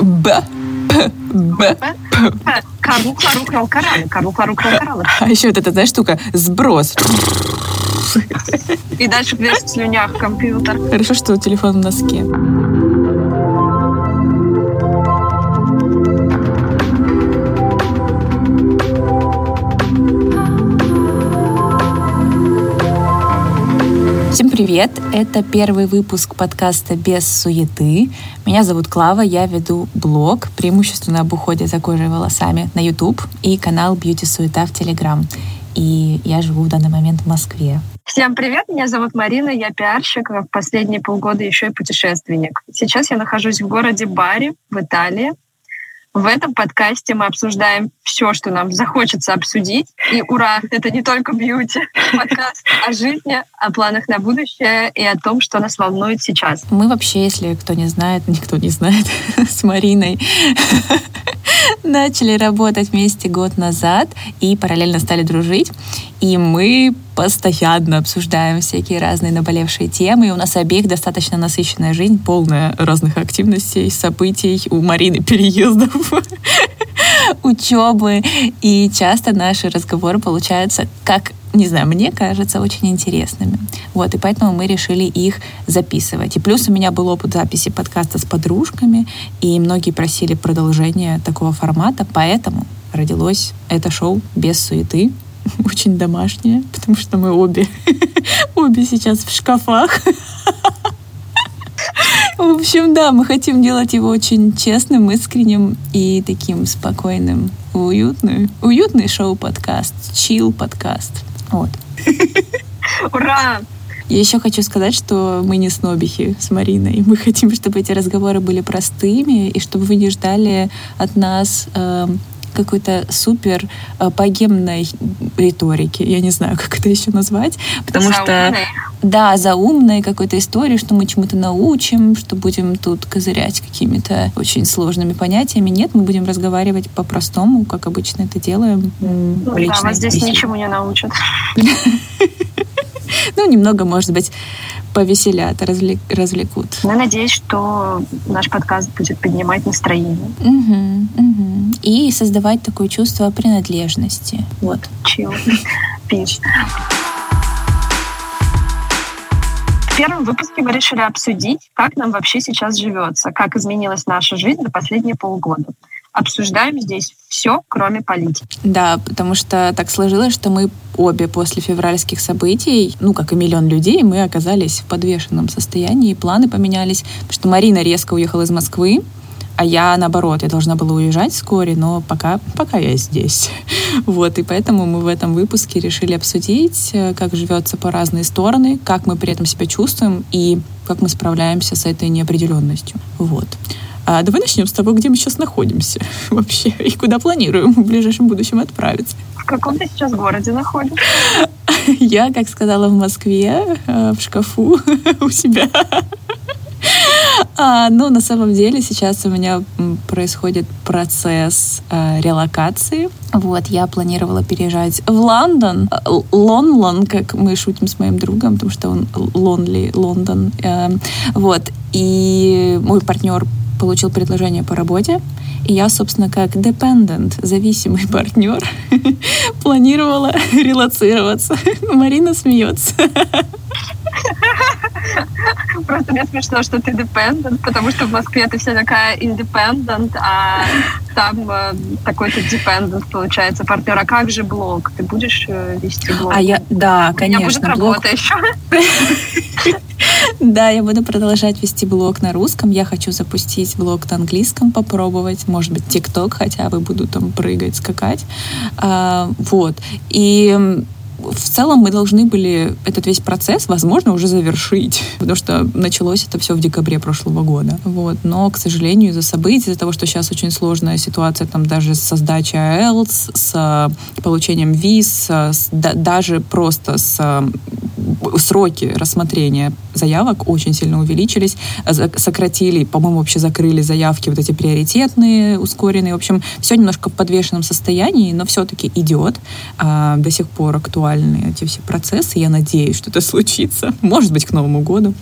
Б. П. Б. Карл, Клару, Крал, Кораллы. Карл, Клару, Крал, Кораллы. А еще вот эта, знаешь, штука, сброс. И дальше весь в слюнях компьютер. Хорошо, что телефон в носке. Привет! Это первый выпуск подкаста «Без суеты». Меня зовут Клава, я веду блог, преимущественно об уходе за кожей и волосами на YouTube и канал «Бьюти Суета» в Telegram. И я живу в данный момент в Москве. Всем привет, меня зовут Марина, я пиарщик, в последние полгода еще и путешественник. Сейчас я нахожусь в городе Бари в Италии. В этом подкасте мы обсуждаем все, что нам захочется обсудить. И ура, это не только бьюти, подкаст о жизни, о планах на будущее и о том, что нас волнует сейчас. Мы вообще, если кто не знает, никто не знает, с Мариной начали работать вместе год назад и параллельно стали дружить. И мы постоянно обсуждаем всякие разные наболевшие темы. И у нас обеих достаточно насыщенная жизнь, полная разных активностей, событий, у Марины переездов, учебы. И часто наши разговоры получаются как не знаю, мне кажется, очень интересными. Вот, и поэтому мы решили их записывать. И плюс у меня был опыт записи подкаста с подружками, и многие просили продолжения такого формата, поэтому родилось это шоу без суеты, очень домашнее, потому что мы обе, обе сейчас в шкафах. В общем, да, мы хотим делать его очень честным, искренним и таким спокойным, уютным. Уютный шоу-подкаст, чил-подкаст. Вот. Ура! Я еще хочу сказать, что мы не снобихи с Мариной. Мы хотим, чтобы эти разговоры были простыми, и чтобы вы не ждали от нас э, какой-то супер э, богемной риторики. Я не знаю, как это еще назвать. Потому Заумной. что да, заумной какой-то истории, что мы чему-то научим, что будем тут козырять какими-то очень сложными понятиями. Нет, мы будем разговаривать по-простому, как обычно это делаем. Ну, да, вас здесь беседе. ничему не научат. Ну, немного, может быть, повеселят, развлек- развлекут. Я надеюсь, что наш подкаст будет поднимать настроение. Мгм, мгм. И создавать такое чувство принадлежности. Вот. Чил. Пиш. В первом выпуске мы решили обсудить, как нам вообще сейчас живется, как изменилась наша жизнь за последние полгода. Обсуждаем здесь все, кроме политики. Да, потому что так сложилось, что мы обе после февральских событий, ну, как и миллион людей, мы оказались в подвешенном состоянии, планы поменялись, потому что Марина резко уехала из Москвы, а я, наоборот, я должна была уезжать вскоре, но пока, пока я здесь. Вот, и поэтому мы в этом выпуске решили обсудить, э, как живется по разные стороны, как мы при этом себя чувствуем и как мы справляемся с этой неопределенностью. Вот. А давай начнем с того, где мы сейчас находимся вообще и куда планируем в ближайшем будущем отправиться. В каком ты сейчас городе находишься? Я, как сказала, в Москве, э, в шкафу у себя. А, но на самом деле сейчас у меня происходит процесс э, релокации. Вот, я планировала переезжать в Лондон. Э, Лон-Лон, как мы шутим с моим другом, потому что он Лонли, Лондон. Э, вот, и мой партнер получил предложение по работе, и я, собственно, как dependent, зависимый партнер, планировала релацироваться. Марина смеется. Просто мне смешно, что ты dependent, потому что в Москве ты вся такая independent, а там э, такой-то dependent получается партнер. А как же блог? Ты будешь э, вести блог? А я, да, У меня будет конечно, блог работа еще. Да, я буду продолжать вести блог на русском. Я хочу запустить блог на английском, попробовать. Может быть, ТикТок хотя бы буду там прыгать, скакать. А, вот. И в целом мы должны были этот весь процесс, возможно, уже завершить, потому что началось это все в декабре прошлого года. Вот. Но, к сожалению, из-за событий, из-за того, что сейчас очень сложная ситуация там даже с сдачей IELTS, с э, получением виз, с- с- да- даже просто с э, сроки рассмотрения заявок очень сильно увеличились, сократили, по-моему, вообще закрыли заявки вот эти приоритетные, ускоренные. В общем, все немножко в подвешенном состоянии, но все-таки идет. А, до сих пор актуальны эти все процессы. Я надеюсь, что это случится. Может быть, к Новому году.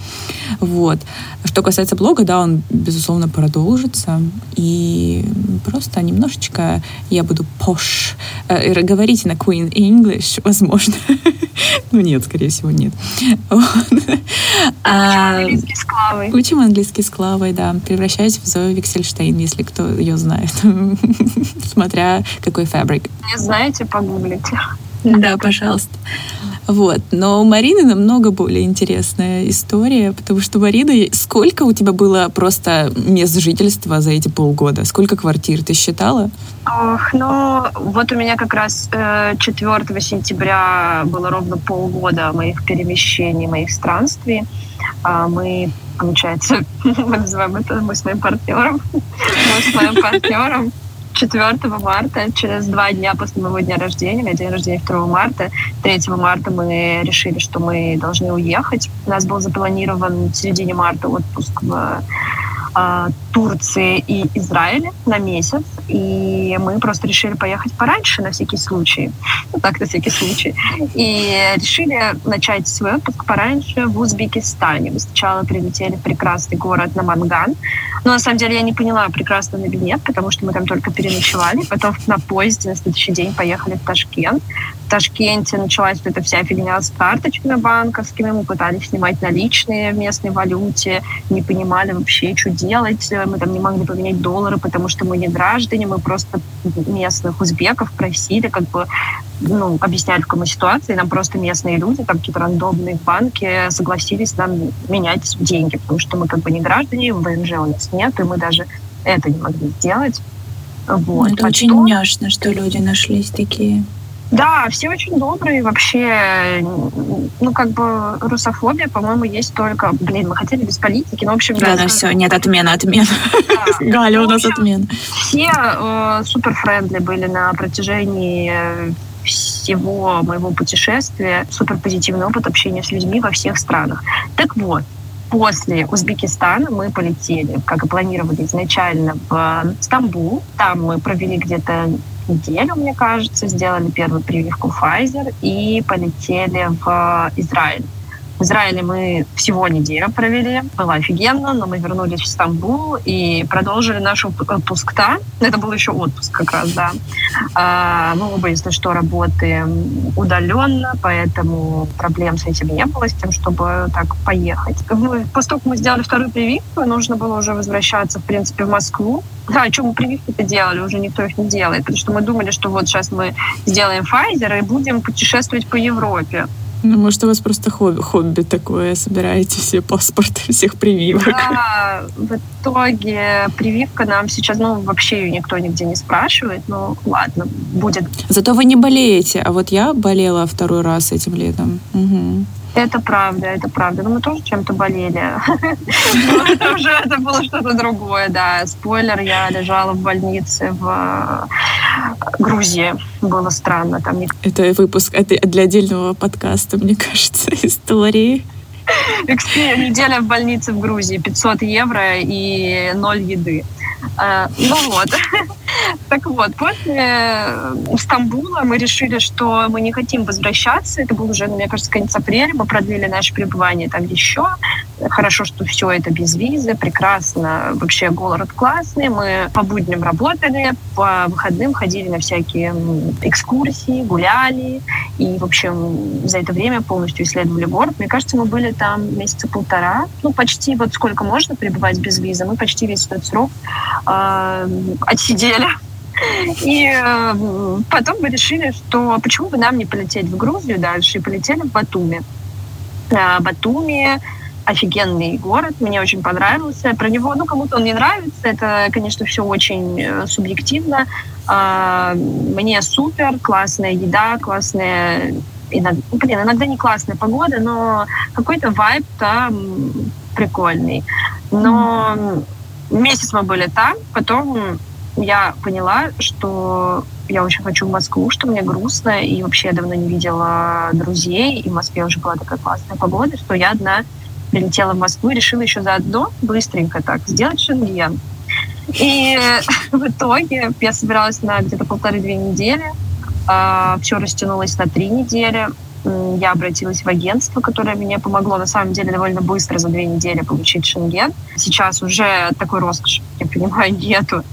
Вот. Что касается блога, да, он, безусловно, продолжится. И просто немножечко я буду пош. Э, говорить на Queen English, возможно. ну нет, скорее всего, нет. А, английский с Клавой. Учим английский с Клавой, да. Превращаюсь в Зою Виксельштейн, если кто ее знает. Смотря какой фабрик. Не знаете, погуглите. Да, пожалуйста. Вот. Но у Марины намного более интересная история, потому что, Марина, сколько у тебя было просто мест жительства за эти полгода? Сколько квартир ты считала? Ох, ну, вот у меня как раз э, 4 сентября было ровно полгода моих перемещений, моих странствий. А мы, получается, мы называем это мы с моим партнером, мы с моим партнером 4 марта, через два дня после моего дня рождения, у меня день рождения 2 марта, 3 марта мы решили, что мы должны уехать. У нас был запланирован в середине марта отпуск в Турции и Израиле на месяц, и мы просто решили поехать пораньше на всякий случай, ну так на всякий случай, и решили начать свой отпуск пораньше в Узбекистане. Мы сначала прилетели в прекрасный город Наманган, но на самом деле я не поняла, прекрасно или нет, потому что мы там только переночевали, потом на поезде на следующий день поехали в Ташкент. В Ташкенте началась вот эта вся фигня с карточками банковскими, мы пытались снимать наличные в местной валюте, не понимали вообще, что делать. Мы там не могли поменять доллары, потому что мы не граждане, мы просто местных узбеков просили, как бы, ну, объяснять, в какой ситуации. Нам просто местные люди, там какие-то рандомные банки согласились нам менять деньги, потому что мы как бы не граждане, ВНЖ у нас нет, и мы даже это не могли сделать. Вот. Это а очень няшно, что люди нашлись такие. Да, все очень добрые. Вообще, ну, как бы русофобия, по-моему, есть только... Блин, мы хотели без политики, но, в общем... Да, да, все, нет, отмена, отмена. Да. Галя, у нас отмена. Все э, супер friendly были на протяжении всего моего путешествия. Супер позитивный опыт общения с людьми во всех странах. Так вот, после Узбекистана мы полетели, как и планировали изначально, в Стамбул. Там мы провели где-то неделю, мне кажется, сделали первую прививку Pfizer и полетели в Израиль. В Израиле мы всего неделю провели. Было офигенно, но мы вернулись в Стамбул и продолжили наш отпуск там. Это был еще отпуск как раз, да. А, мы оба, если что, работаем удаленно, поэтому проблем с этим не было, с тем, чтобы так поехать. Как мы сделали вторую прививку, нужно было уже возвращаться, в принципе, в Москву. Да, о чем мы прививки-то делали, уже никто их не делает, потому что мы думали, что вот сейчас мы сделаем Pfizer и будем путешествовать по Европе. Ну, может, у вас просто хобби, хобби такое, собираете все паспорты всех прививок. Да, в итоге прививка нам сейчас, ну, вообще ее никто нигде не спрашивает, ну, ладно, будет. Зато вы не болеете, а вот я болела второй раз этим летом. Угу. Это правда, это правда. Но мы тоже чем-то болели. Это уже это было что-то другое, да. Спойлер, я лежала в больнице в э, Грузии. Было странно. Там Это выпуск для отдельного подкаста, мне кажется, истории. Неделя в больнице в Грузии, 500 евро и ноль еды. Э, ну вот. Так вот, после э, Стамбула мы решили, что мы не хотим возвращаться. Это был уже, мне кажется, конец апреля. Мы продлили наше пребывание там еще. Хорошо, что все это без визы, прекрасно. Вообще город классный. Мы по будням работали, по выходным ходили на всякие экскурсии, гуляли. И, в общем, за это время полностью исследовали город. Мне кажется, мы были там месяца полтора. Ну, почти вот сколько можно пребывать без визы. Мы почти весь этот срок э, отсидели. И э, потом мы решили, что почему бы нам не полететь в Грузию дальше, и полетели в Батуми. Э, Батуми офигенный город, мне очень понравился. Про него, ну, кому-то он не нравится, это, конечно, все очень э, субъективно. Мне супер, классная еда, классная иногда, ну, блин, иногда не классная погода, но какой-то вайб там прикольный. Но месяц мы были там, потом я поняла, что я очень хочу в Москву, что мне грустно, и вообще я давно не видела друзей, и в Москве уже была такая классная погода, что я одна прилетела в Москву и решила еще заодно быстренько так сделать шенген. И в итоге я собиралась на где-то полторы-две недели. А, Все растянулось на три недели. Я обратилась в агентство, которое мне помогло на самом деле довольно быстро за две недели получить шенген. Сейчас уже такой роскоши, я понимаю, нету.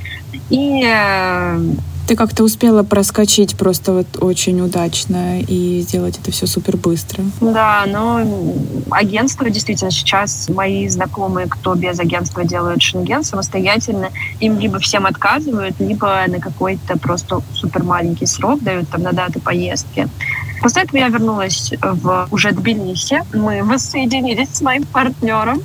И э, ты как-то успела проскочить просто вот очень удачно и сделать это все супер быстро. Да, но агентство действительно сейчас мои знакомые, кто без агентства делают шенген самостоятельно, им либо всем отказывают, либо на какой-то просто супер маленький срок дают там на даты поездки. После этого я вернулась в уже Тбилиси. Мы воссоединились с моим партнером.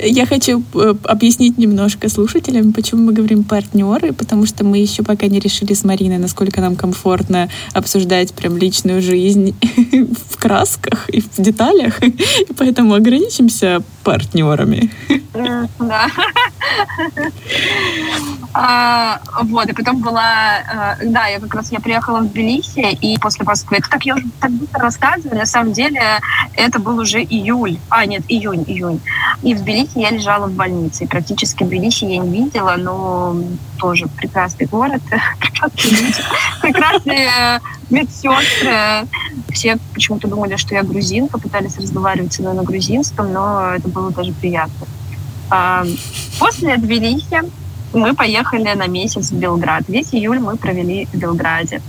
Я хочу э, объяснить немножко слушателям, почему мы говорим партнеры, потому что мы еще пока не решили с Мариной, насколько нам комфортно обсуждать прям личную жизнь в красках и в деталях, и поэтому ограничимся партнерами. Да. А, вот, и потом была... Э, да, я как раз я приехала в Тбилиси, и после Москвы... Это так я уже так быстро рассказываю. На самом деле это был уже июль. А, нет, июнь, июнь. И в Тбилиси я лежала в больнице. И практически Тбилиси я не видела, но тоже прекрасный город, прекрасные люди, прекрасные медсестры. Все почему-то думали, что я грузинка, пытались разговаривать со мной на грузинском, но это было даже приятно. А, после Тбилиси мы поехали на месяц в Белград. Весь июль мы провели в Белграде.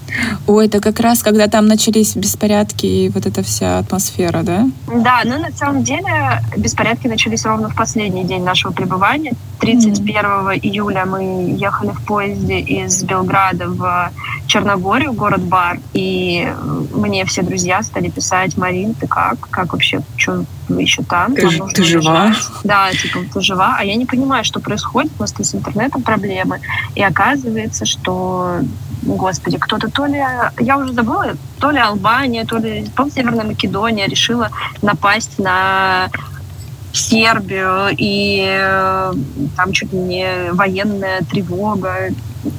Ой, это как раз когда там начались беспорядки и вот эта вся атмосфера, да? Да, но на самом деле беспорядки начались ровно в последний день нашего пребывания. 31 mm-hmm. июля мы ехали в поезде из Белграда в Черногорию, город Бар, и мне все друзья стали писать, Марин, ты как? Как вообще? Что вы еще там? Ты, ты жива? Да, типа, ты жива? А я не понимаю, что происходит, у нас с интернетом проблемы. И оказывается, что господи, кто-то то ли, я уже забыла, то ли Албания, то ли, по Северная Македония решила напасть на Сербию, и э, там чуть ли не военная тревога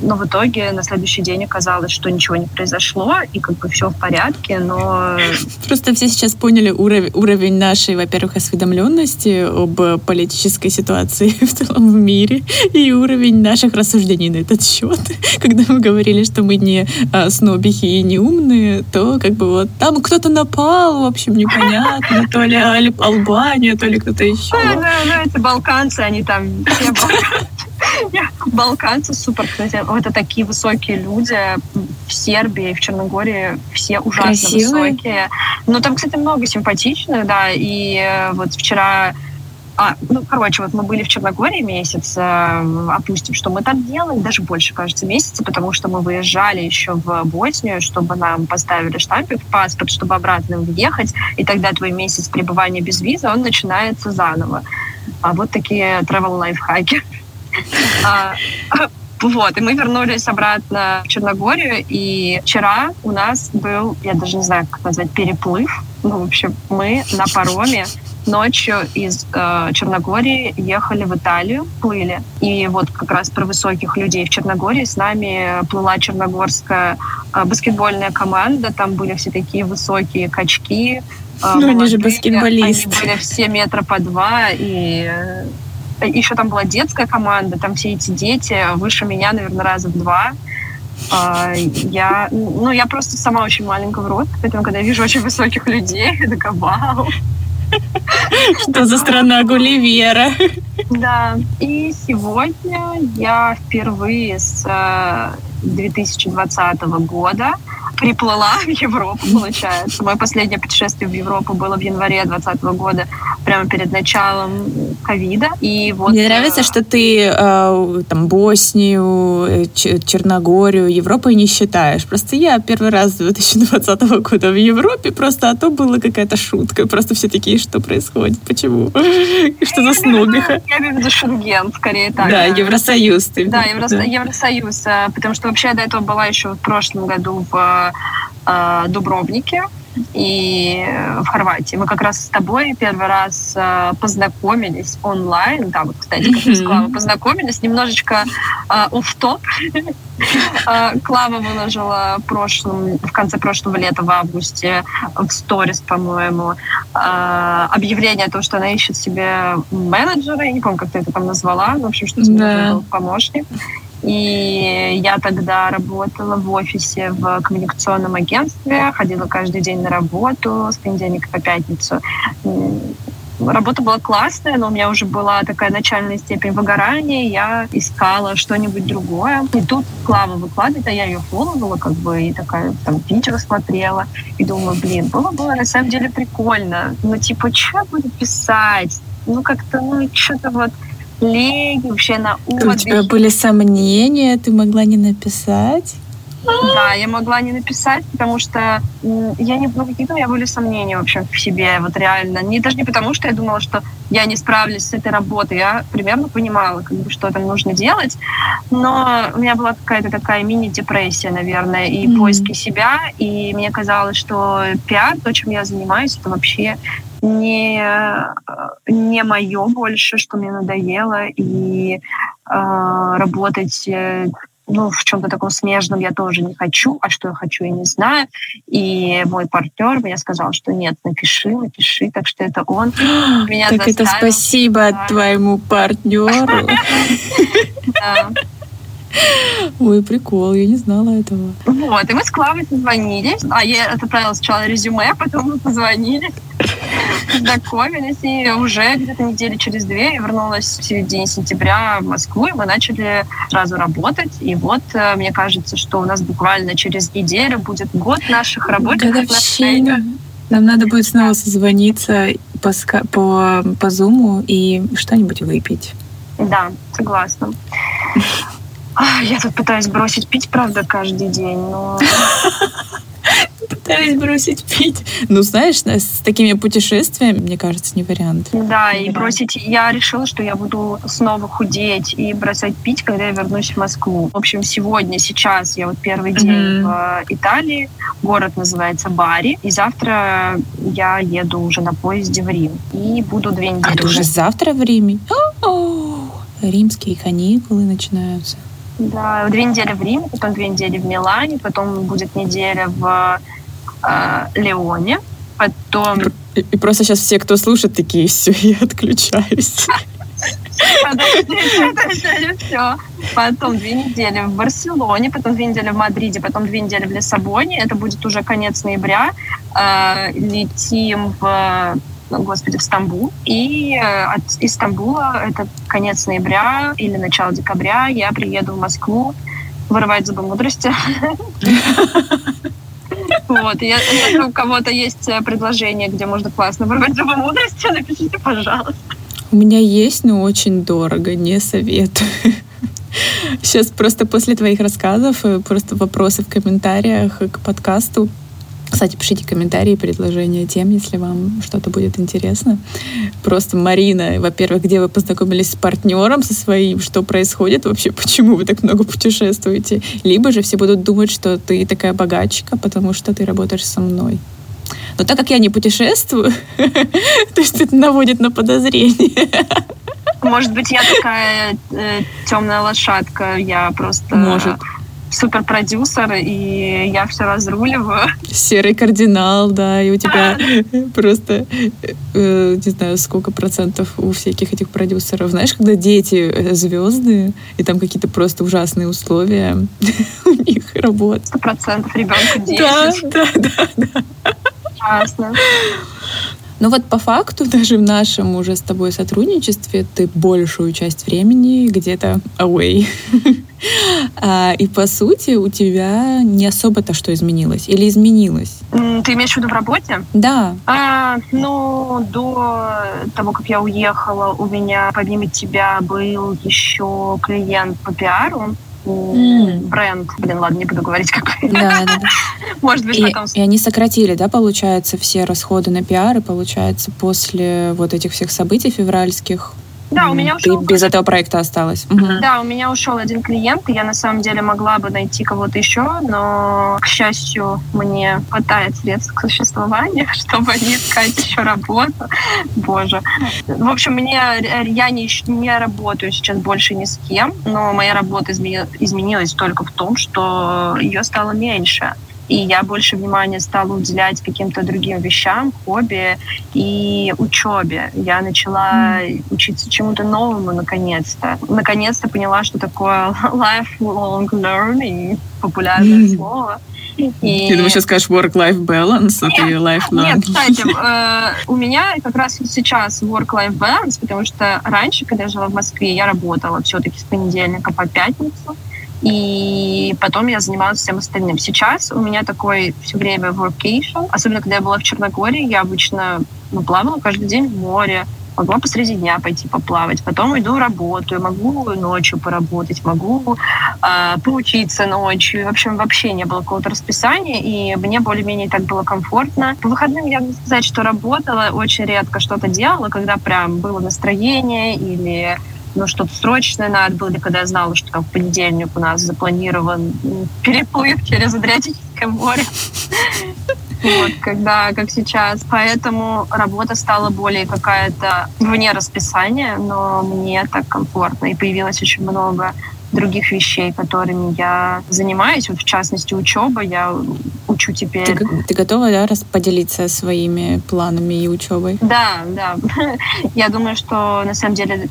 но в итоге на следующий день оказалось, что ничего не произошло, и как бы все в порядке, но... Просто все сейчас поняли уровень, уровень нашей, во-первых, осведомленности об политической ситуации в целом в мире, и уровень наших рассуждений на этот счет. Когда мы говорили, что мы не а, снобихи и не умные, то как бы вот там кто-то напал, в общем, непонятно, то ли Албания, то ли кто-то еще. Да, да, да, это балканцы, они там все Балканцы супер, кстати. Это такие высокие люди. В Сербии, в Черногории все ужасно Красивые. высокие. Но там, кстати, много симпатичных, да. И э, вот вчера а, ну, короче, вот мы были в Черногории месяц, э, опустим, что мы там делали, даже больше, кажется, месяца, потому что мы выезжали еще в Боснию, чтобы нам поставили штампик в паспорт, чтобы обратно въехать, и тогда твой месяц пребывания без визы, он начинается заново. А вот такие travel лайфхаки. А, вот, и мы вернулись обратно в Черногорию, и вчера у нас был, я даже не знаю, как назвать, переплыв. Ну, в общем, мы на пароме ночью из э, Черногории ехали в Италию, плыли. И вот как раз про высоких людей в Черногории с нами плыла черногорская э, баскетбольная команда. Там были все такие высокие качки. Э, ну, они же баскетболисты. Они были все метра по два, и еще там была детская команда, там все эти дети выше меня, наверное, раза в два. А, я, ну, я просто сама очень маленького роста, поэтому, когда я вижу очень высоких людей, я такая, вау. Что за страна Гулливера? Да. И сегодня я впервые с 2020 э, года приплыла в Европу, получается. Мое последнее путешествие в Европу было в январе 2020 года, прямо перед началом ковида. И вот... Мне нравится, э, что ты э, там Боснию, э, Черногорию, Европой не считаешь. Просто я первый раз 2020 года в Европе, просто а то была какая-то шутка. Просто все такие, что происходит, почему? Что за снобиха? Я имею в виду Шенген, скорее так. Да, Евросоюз. Да, Евросоюз, потому что вообще до этого была еще в прошлом году в Дубровнике. и в Хорватии. Мы как раз с тобой первый раз познакомились онлайн. Да, вот, кстати, как мы с Клавой познакомились. Немножечко оф-топ. Клава выложила прошлом, в конце прошлого лета, в августе, в сторис, по-моему, объявление о том, что она ищет себе менеджера. Я не помню, как ты это там назвала. В общем, что да. помощник. И я тогда работала в офисе в коммуникационном агентстве, ходила каждый день на работу с понедельника по пятницу. Работа была классная, но у меня уже была такая начальная степень выгорания, я искала что-нибудь другое. И тут Клава выкладывает, а я ее фолловала, как бы, и такая там видео смотрела, и думаю, блин, было бы на самом деле прикольно. Ну, типа, что я буду писать? Ну, как-то, ну, что-то вот лень, вообще на отдых. У тебя были сомнения, ты могла не написать? Да, я могла не написать, потому что я не, ну, какие-то у меня были сомнения, в общем, в себе, вот реально. Не, даже не потому, что я думала, что я не справлюсь с этой работой, я примерно понимала, как бы, что там нужно делать, но у меня была какая-то такая мини-депрессия, наверное, и mm-hmm. поиски себя, и мне казалось, что пиар, то, чем я занимаюсь, это вообще не, не мое больше, что мне надоело, и э, работать э, ну, в чем-то таком смежном я тоже не хочу, а что я хочу, я не знаю. И мой партнер мне сказал, что нет, напиши, напиши, так что это он меня Так это спасибо твоему партнеру. Ой, прикол, я не знала этого. Вот, и мы с Клавой созвонились. А я отправила сначала резюме, потом мы позвонили, знакомились, и уже где-то недели через две я вернулась в середине сентября в Москву, и мы начали сразу работать. И вот, э, мне кажется, что у нас буквально через неделю будет год наших рабочих отношений. Нам надо будет снова созвониться по, по, по Zoom и что-нибудь выпить. Да, согласна. Я тут пытаюсь бросить пить, правда, каждый день, но... Пытаюсь бросить пить. Ну, знаешь, с такими путешествиями, мне кажется, не вариант. Да, и бросить... Я решила, что я буду снова худеть и бросать пить, когда я вернусь в Москву. В общем, сегодня, сейчас я вот первый день mm-hmm. в Италии. Город называется Бари. И завтра я еду уже на поезде в Рим. И буду две недели. А ты уже завтра в Риме? О-о-о! Римские каникулы начинаются. Да, две недели в Риме, потом две недели в Милане, потом будет неделя в э, Леоне, потом... И, и просто сейчас все, кто слушает, такие, все, я отключаюсь. все. Потом две недели в Барселоне, потом две недели в Мадриде, потом две недели в Лиссабоне. Это будет уже конец ноября. Э, летим в господи, в Стамбул. И э, от, из Стамбула, это конец ноября или начало декабря, я приеду в Москву вырывать зубы мудрости. Вот, если у кого-то есть э, предложение, где можно классно вырвать зубы мудрости, напишите, пожалуйста. У меня есть, но очень дорого, не советую. Сейчас просто после твоих рассказов, э, просто вопросы в комментариях к подкасту кстати, пишите комментарии, предложения тем, если вам что-то будет интересно. Просто Марина, во-первых, где вы познакомились с партнером со своим, что происходит вообще, почему вы так много путешествуете. Либо же все будут думать, что ты такая богачка, потому что ты работаешь со мной. Но так как я не путешествую, то есть это наводит на подозрение. Может быть, я такая э, темная лошадка, я просто... Может суперпродюсер, и я все разруливаю. Серый кардинал, да, и у тебя просто, э, не знаю, сколько процентов у всяких этих продюсеров. Знаешь, когда дети э, звезды, и там какие-то просто ужасные условия у них работы. Сто процентов ребенку 10. Да, да, да, да. Ужасно. Но вот по факту, даже в нашем уже с тобой сотрудничестве, ты большую часть времени где-то away. А, и по сути у тебя не особо-то что изменилось или изменилось? Ты имеешь в виду в работе? Да. А, ну, до того, как я уехала, у меня помимо тебя был еще клиент по пиару. Бренд. Блин, ладно, не буду говорить, какой. Да, да, да. Может быть, и, потом... И они сократили, да, получается, все расходы на пиар, и получается, после вот этих всех событий февральских Да, у меня ушел... Ты без этого проекта осталась. Угу. Да, у меня ушел один клиент, и я на самом деле могла бы найти кого-то еще, но, к счастью, мне хватает средств к существованию, чтобы не искать еще работу. Боже. В общем, мне, я не, не работаю сейчас больше ни с кем, но моя работа изменилась только в том, что ее стало меньше и я больше внимания стала уделять каким-то другим вещам, хобби и учебе. Я начала mm. учиться чему-то новому наконец-то. Наконец-то поняла, что такое lifelong learning, популярное mm. слово. И... Ты думаешь, сейчас скажешь work-life balance, а ты lifelong? Нет, кстати, э, у меня как раз сейчас work-life balance, потому что раньше, когда я жила в Москве, я работала все-таки с понедельника по пятницу. И потом я занималась всем остальным. Сейчас у меня такой все время workation. Особенно, когда я была в Черногории, я обычно ну, плавала каждый день в море, могла посреди дня пойти поплавать, потом иду работаю, могу ночью поработать, могу э, поучиться ночью. В общем, вообще не было какого-то расписания, и мне более-менее так было комфортно. По выходным я могу сказать, что работала, очень редко что-то делала, когда прям было настроение или ну, что-то срочное надо было, или когда я знала, что там в понедельник у нас запланирован переплыв через Адриатическое море. Вот, когда, как сейчас. Поэтому работа стала более какая-то вне расписания, но мне так комфортно. И появилось очень много других вещей, которыми я занимаюсь. Вот в частности, учеба. Я учу теперь. Ты, ты готова, да, поделиться своими планами и учебой? Да, да. Я думаю, что на самом деле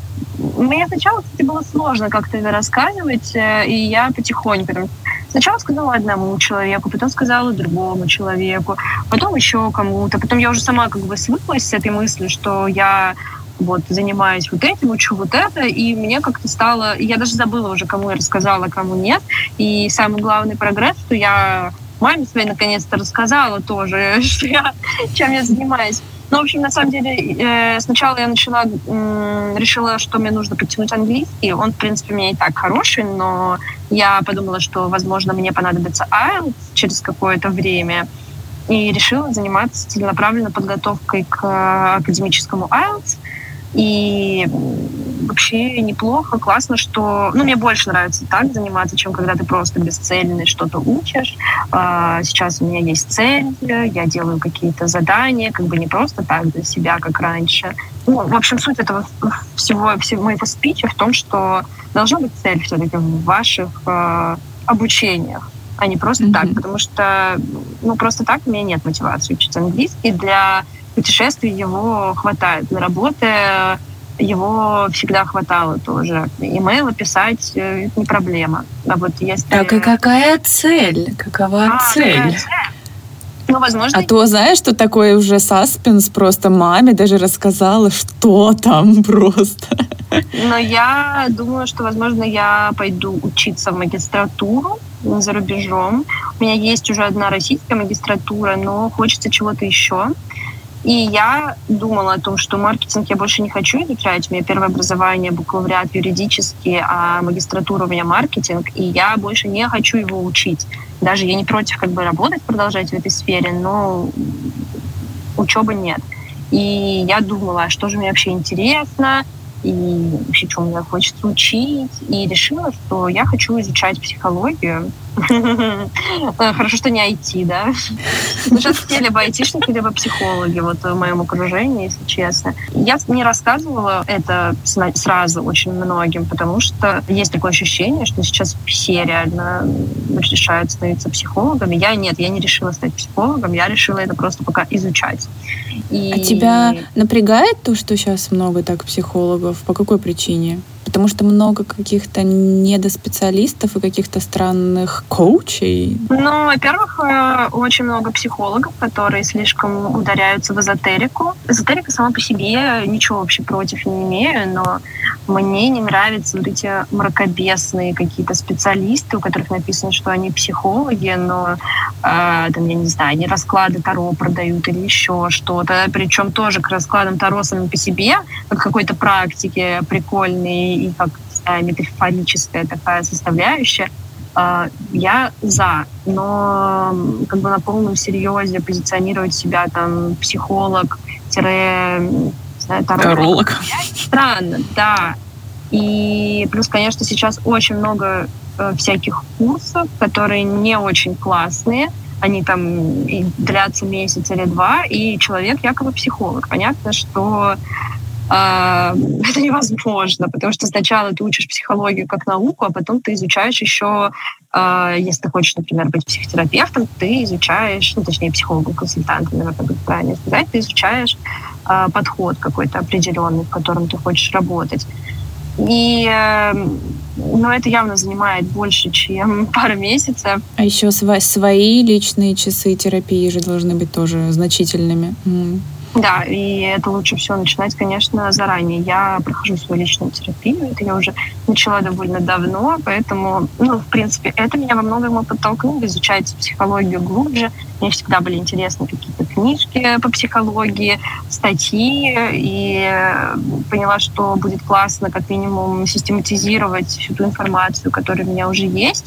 мне сначала, кстати, было сложно как-то это рассказывать, э, и я потихоньку Сначала сказала одному человеку, потом сказала другому человеку, потом еще кому-то. Потом я уже сама как бы свыклась с этой мыслью, что я вот занимаюсь вот этим, учу вот это, и мне как-то стало... Я даже забыла уже, кому я рассказала, кому нет. И самый главный прогресс, что я маме своей наконец-то рассказала тоже, что я, чем я занимаюсь. Ну, в общем, на самом деле, э, сначала я начала, э, решила, что мне нужно подтянуть английский. Он, в принципе, у меня и так хороший, но я подумала, что, возможно, мне понадобится IELTS через какое-то время. И решила заниматься целенаправленной подготовкой к академическому IELTS. И вообще неплохо, классно, что... Ну, мне больше нравится так заниматься, чем когда ты просто бесцельно что-то учишь. А, сейчас у меня есть цель, я делаю какие-то задания, как бы не просто так для себя, как раньше. Ну, в общем, суть этого всего, всего моего спича в том, что должна быть цель все-таки в ваших э, обучениях а не просто mm-hmm. так, потому что, ну, просто так у меня нет мотивации учить английский. Для путешествий его хватает. Для работы его всегда хватало тоже. Имейлы писать э, не проблема. А вот если... Так и какая цель? Какова а, цель? Ну, возможно... А то, знаешь, что такое уже саспенс просто маме даже рассказала, что там просто. Но я думаю, что, возможно, я пойду учиться в магистратуру за рубежом. У меня есть уже одна российская магистратура, но хочется чего-то еще. И я думала о том, что маркетинг я больше не хочу изучать. У меня первое образование бакалавриат юридический, а магистратура у меня маркетинг, и я больше не хочу его учить. Даже я не против как бы работать, продолжать в этой сфере, но учебы нет. И я думала, а что же мне вообще интересно, и вообще, что мне хочется учить. И решила, что я хочу изучать психологию. Хорошо, что не IT, да? Сейчас все либо айтишники, либо психологи вот в моем окружении, если честно. Я не рассказывала это сразу очень многим, потому что есть такое ощущение, что сейчас все реально решают становиться психологами. Я нет, я не решила стать психологом, я решила это просто пока изучать. И... А тебя напрягает то, что сейчас много так психологов? По какой причине? Потому что много каких-то недоспециалистов и каких-то странных коучей. Ну, во-первых, э, очень много психологов, которые слишком ударяются в эзотерику. Эзотерика сама по себе ничего вообще против не имею, но мне не нравятся вот эти мракобесные какие-то специалисты, у которых написано, что они психологи, но э, там, я не знаю, они расклады Таро продают или еще что-то. Причем тоже к раскладам Таро самим по себе, как какой-то практике прикольной и как метафорическая такая составляющая, а, я за, но как бы на полном серьезе позиционировать себя там психолог, знаю, таролог. Странно, да. И плюс, конечно, сейчас очень много всяких курсов, которые не очень классные. Они там длятся месяц или два, и человек якобы психолог. Понятно, что э, это невозможно, потому что сначала ты учишь психологию как науку, а потом ты изучаешь еще, э, если ты хочешь, например, быть психотерапевтом, ты изучаешь, ну, точнее, психологом, консультантом, наверное, будет правильно сказать, ты изучаешь э, подход какой-то определенный, в котором ты хочешь работать. И эм, но это явно занимает больше, чем пара месяцев. А еще свои личные часы терапии же должны быть тоже значительными. Да, и это лучше всего начинать, конечно, заранее. Я прохожу свою личную терапию, это я уже начала довольно давно, поэтому, ну, в принципе, это меня во многом подтолкнуло изучать психологию глубже. Мне всегда были интересны какие-то книжки по психологии, статьи, и поняла, что будет классно как минимум систематизировать всю ту информацию, которая у меня уже есть,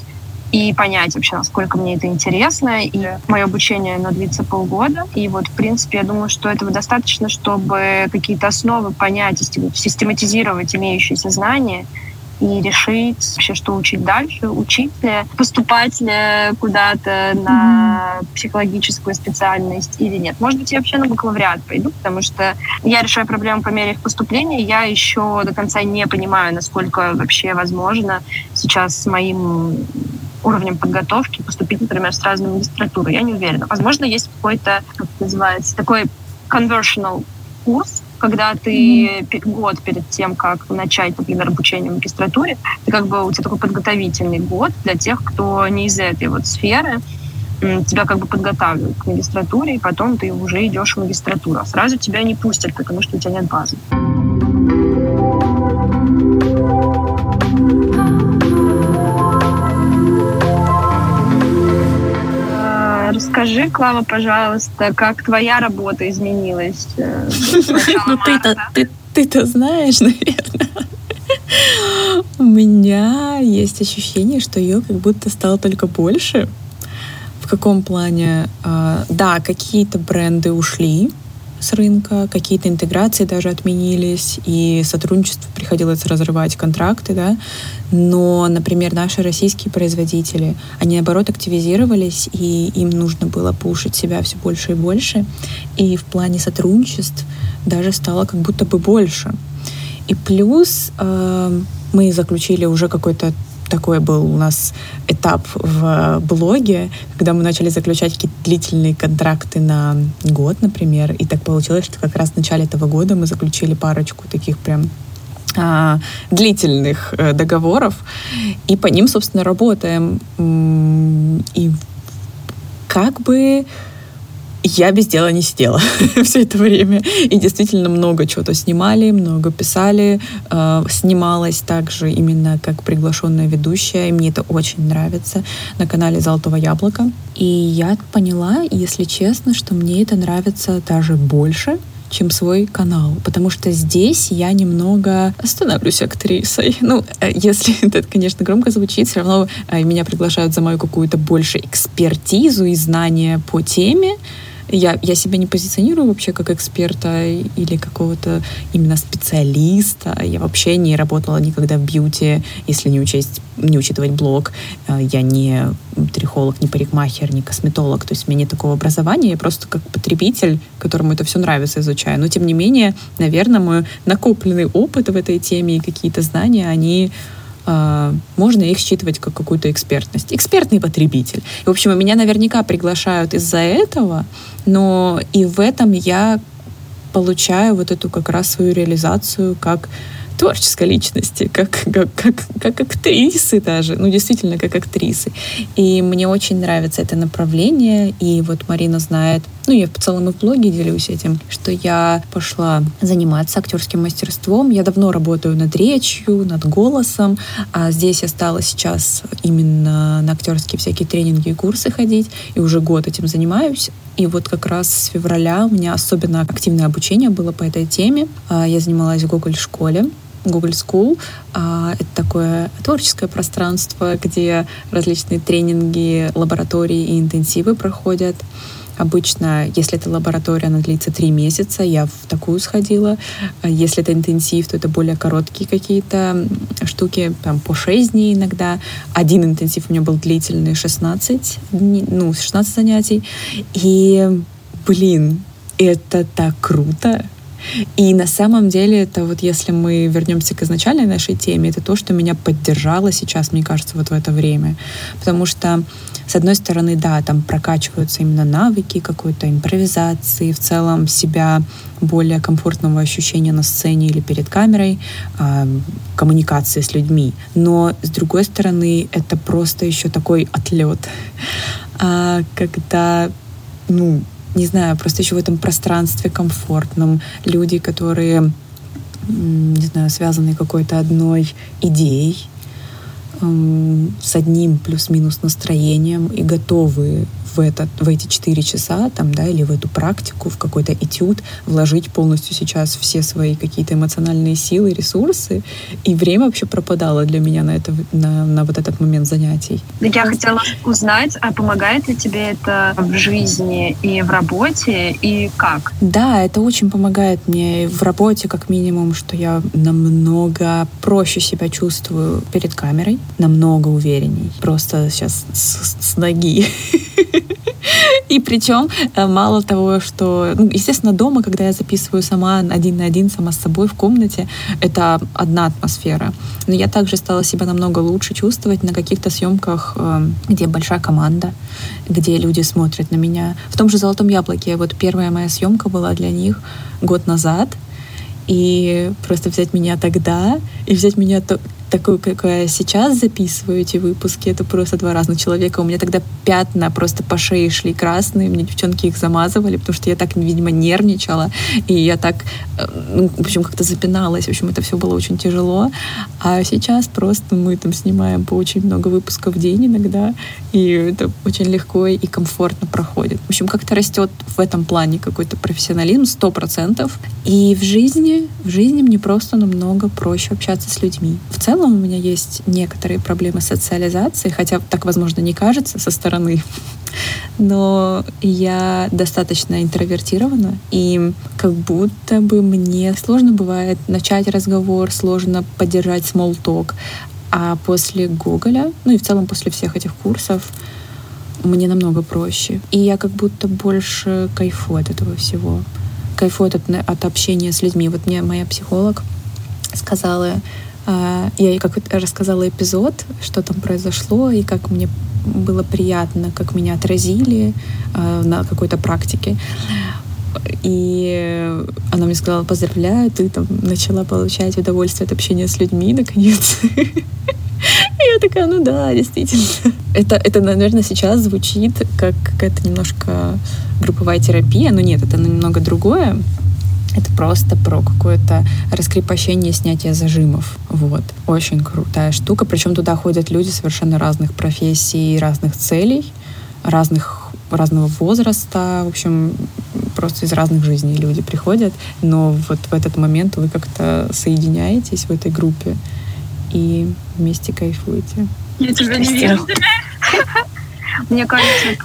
и понять вообще, насколько мне это интересно. И мое обучение, оно длится полгода. И вот, в принципе, я думаю, что этого достаточно, чтобы какие-то основы понять, систематизировать имеющиеся знания и решить вообще, что учить дальше, учить ли, поступать ли куда-то на психологическую специальность или нет. Может быть, я вообще на бакалавриат пойду, потому что я решаю проблему по мере их поступления. Я еще до конца не понимаю, насколько вообще возможно сейчас с моим уровнем подготовки поступить, например, сразу на магистратуру. Я не уверена. Возможно, есть какой-то, как это называется, такой conversional курс, когда ты год перед тем, как начать, например, обучение в магистратуре, ты как бы у тебя такой подготовительный год для тех, кто не из этой вот сферы, тебя как бы подготавливают к магистратуре, и потом ты уже идешь в магистратуру. А сразу тебя не пустят, потому что у тебя нет базы. Расскажи, Клава, пожалуйста, как твоя работа изменилась? Э, ну, ты-то ты, ты-то знаешь, наверное. У меня есть ощущение, что ее как будто стало только больше. В каком плане? А, да, какие-то бренды ушли, с рынка, какие-то интеграции даже отменились, и сотрудничество приходилось разрывать контракты, да, но, например, наши российские производители, они, наоборот, активизировались, и им нужно было пушить себя все больше и больше, и в плане сотрудничеств даже стало как будто бы больше. И плюс э, мы заключили уже какой-то такой был у нас этап в блоге, когда мы начали заключать какие-то длительные контракты на год, например. И так получилось, что как раз в начале этого года мы заключили парочку таких прям а, длительных э, договоров, и по ним, собственно, работаем. И как бы я без дела не сидела все это время. И действительно много чего-то снимали, много писали. Э, снималась также именно как приглашенная ведущая. И мне это очень нравится на канале «Золотого яблока». И я поняла, если честно, что мне это нравится даже больше, чем свой канал, потому что здесь я немного становлюсь актрисой. Ну, э, если это, конечно, громко звучит, все равно э, меня приглашают за мою какую-то больше экспертизу и знания по теме, я, я себя не позиционирую вообще как эксперта или какого-то именно специалиста. Я вообще не работала никогда в бьюти, если не учесть, не учитывать блог. Э, я не трихолог, не парикмахер, не косметолог. То есть у меня нет такого образования. Я просто как потребитель, которому это все нравится, изучаю. Но тем не менее, наверное, мой накопленный опыт в этой теме и какие-то знания, они можно их считывать как какую-то экспертность. Экспертный потребитель. И, в общем, меня наверняка приглашают из-за этого, но и в этом я получаю вот эту как раз свою реализацию как творческой личности, как, как, как, как актрисы даже, ну, действительно, как актрисы. И мне очень нравится это направление, и вот Марина знает, ну, я в целом и в блоге делюсь этим, что я пошла заниматься актерским мастерством. Я давно работаю над речью, над голосом, а здесь я стала сейчас именно на актерские всякие тренинги и курсы ходить, и уже год этим занимаюсь. И вот как раз с февраля у меня особенно активное обучение было по этой теме. А, я занималась в Google школе Google School. А, это такое творческое пространство, где различные тренинги, лаборатории и интенсивы проходят Обычно, если это лаборатория, она длится три месяца, я в такую сходила. Если это интенсив, то это более короткие какие-то штуки, там по 6 дней иногда. Один интенсив у меня был длительный, 16 дней, ну, 16 занятий. И, блин, это так круто. И на самом деле это вот если мы вернемся к изначальной нашей теме, это то, что меня поддержало сейчас, мне кажется, вот в это время. Потому что, с одной стороны, да, там прокачиваются именно навыки какой-то импровизации, в целом себя более комфортного ощущения на сцене или перед камерой, э, коммуникации с людьми. Но, с другой стороны, это просто еще такой отлет, а, когда ну, не знаю, просто еще в этом пространстве комфортном. Люди, которые, не знаю, связаны какой-то одной идеей, с одним плюс-минус настроением и готовы в, этот, в эти четыре часа там, да, или в эту практику, в какой-то этюд вложить полностью сейчас все свои какие-то эмоциональные силы, ресурсы, и время вообще пропадало для меня на, это, на, на вот этот момент занятий. Я хотела узнать, а помогает ли тебе это в жизни и в работе, и как? Да, это очень помогает мне в работе, как минимум, что я намного проще себя чувствую перед камерой, намного уверенней. Просто сейчас с, с ноги. И причем э, мало того, что, ну, естественно, дома, когда я записываю сама один на один, сама с собой в комнате, это одна атмосфера. Но я также стала себя намного лучше чувствовать на каких-то съемках, э, где большая команда, где люди смотрят на меня. В том же «Золотом яблоке» вот первая моя съемка была для них год назад, и просто взять меня тогда и взять меня такую, какая я сейчас записываю эти выпуски, это просто два разных человека. У меня тогда пятна просто по шее шли красные, мне девчонки их замазывали, потому что я так, видимо, нервничала, и я так, ну, в общем, как-то запиналась. В общем, это все было очень тяжело. А сейчас просто мы там снимаем по очень много выпусков в день иногда, и это очень легко и комфортно проходит. В общем, как-то растет в этом плане какой-то профессионализм, сто процентов. И в жизни, в жизни мне просто намного проще общаться с людьми. В целом целом у меня есть некоторые проблемы социализации, хотя так, возможно, не кажется со стороны. Но я достаточно интровертирована, и как будто бы мне сложно бывает начать разговор, сложно поддержать small talk. А после Гоголя, ну и в целом после всех этих курсов, мне намного проще. И я как будто больше кайфую от этого всего. Кайфую от, от общения с людьми. Вот мне моя психолог сказала, я ей как рассказала эпизод, что там произошло, и как мне было приятно, как меня отразили а, на какой-то практике. И она мне сказала, поздравляю, ты там начала получать удовольствие от общения с людьми, наконец. Я такая, ну да, действительно. Это, это, наверное, сейчас звучит как какая-то немножко групповая терапия, но нет, это немного другое. Это просто про какое-то раскрепощение, снятие зажимов. Вот. Очень крутая штука. Причем туда ходят люди совершенно разных профессий, разных целей, разных разного возраста, в общем, просто из разных жизней люди приходят, но вот в этот момент вы как-то соединяетесь в этой группе и вместе кайфуете. Я тебя не вижу. Мне кажется,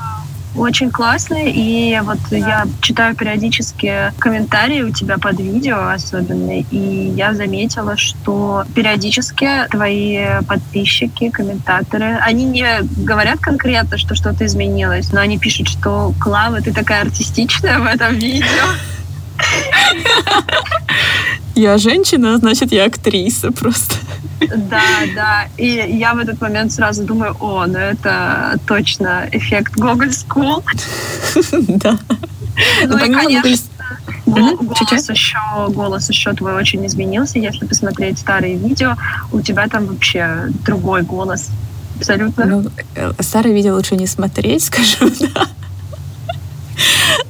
очень классный, и вот я читаю периодически комментарии у тебя под видео особенно, и я заметила, что периодически твои подписчики, комментаторы, они не говорят конкретно, что что-то изменилось, но они пишут, что Клава, ты такая артистичная в этом видео. Я женщина, значит, я актриса просто. Да, да. И я в этот момент сразу думаю, о, ну это точно эффект Google School. Да. Ну и, конечно, голос еще, голос еще твой очень изменился. Если посмотреть старые видео, у тебя там вообще другой голос. Абсолютно. Ну, э, старые видео лучше не смотреть, скажу, да.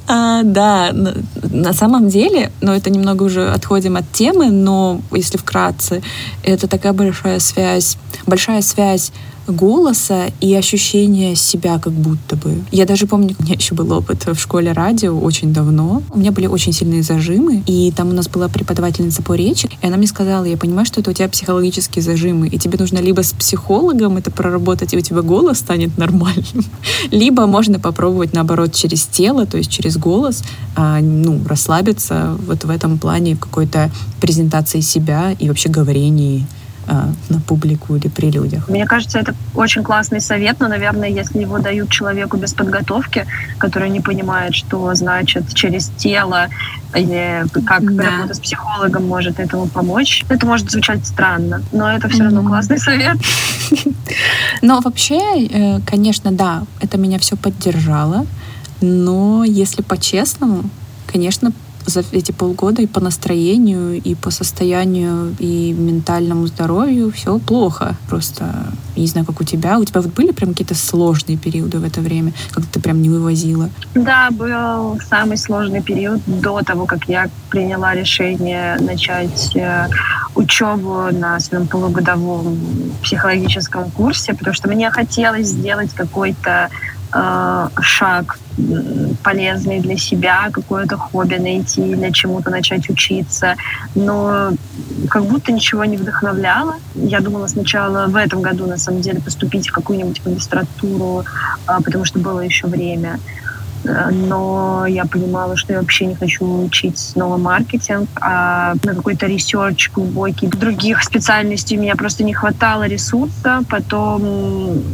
А, да, на самом деле, но это немного уже отходим от темы, но если вкратце, это такая большая связь, большая связь голоса и ощущения себя как будто бы. Я даже помню, у меня еще был опыт в школе радио очень давно. У меня были очень сильные зажимы, и там у нас была преподавательница по речи, и она мне сказала, я понимаю, что это у тебя психологические зажимы, и тебе нужно либо с психологом это проработать, и у тебя голос станет нормальным, либо можно попробовать, наоборот, через тело, то есть через голос, а, ну, расслабиться вот в этом плане какой-то презентации себя и вообще говорении на публику или при людях. Мне кажется, это очень классный совет, но, наверное, если его дают человеку без подготовки, который не понимает, что значит через тело или как да. работа с психологом может этому помочь, это может звучать странно, но это все равно классный совет. Но вообще, э, конечно, да, это меня все поддержало, но если по-честному, конечно, за эти полгода и по настроению, и по состоянию, и ментальному здоровью все плохо. Просто не знаю, как у тебя. У тебя вот были прям какие-то сложные периоды в это время, когда ты прям не вывозила? Да, был самый сложный период до того, как я приняла решение начать э, учебу на своем полугодовом психологическом курсе, потому что мне хотелось сделать какой-то э, шаг полезный для себя, какое-то хобби найти, для чему-то начать учиться. Но как будто ничего не вдохновляло. Я думала сначала в этом году, на самом деле, поступить в какую-нибудь магистратуру, а, потому что было еще время но я понимала, что я вообще не хочу учить снова маркетинг, а на какой-то research глубокий других специальностей у меня просто не хватало ресурса. Потом,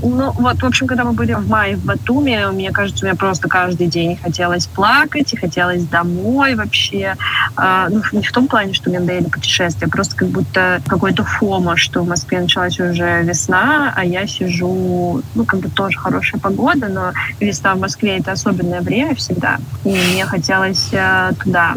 ну вот, в общем, когда мы были в мае в Батуме, мне кажется, у меня просто каждый день хотелось плакать и хотелось домой вообще. А, ну, не в том плане, что мне надоели путешествия, просто как будто какой-то фома, что в Москве началась уже весна, а я сижу, ну, как бы тоже хорошая погода, но весна в Москве это особенное время всегда, и мне хотелось э, туда.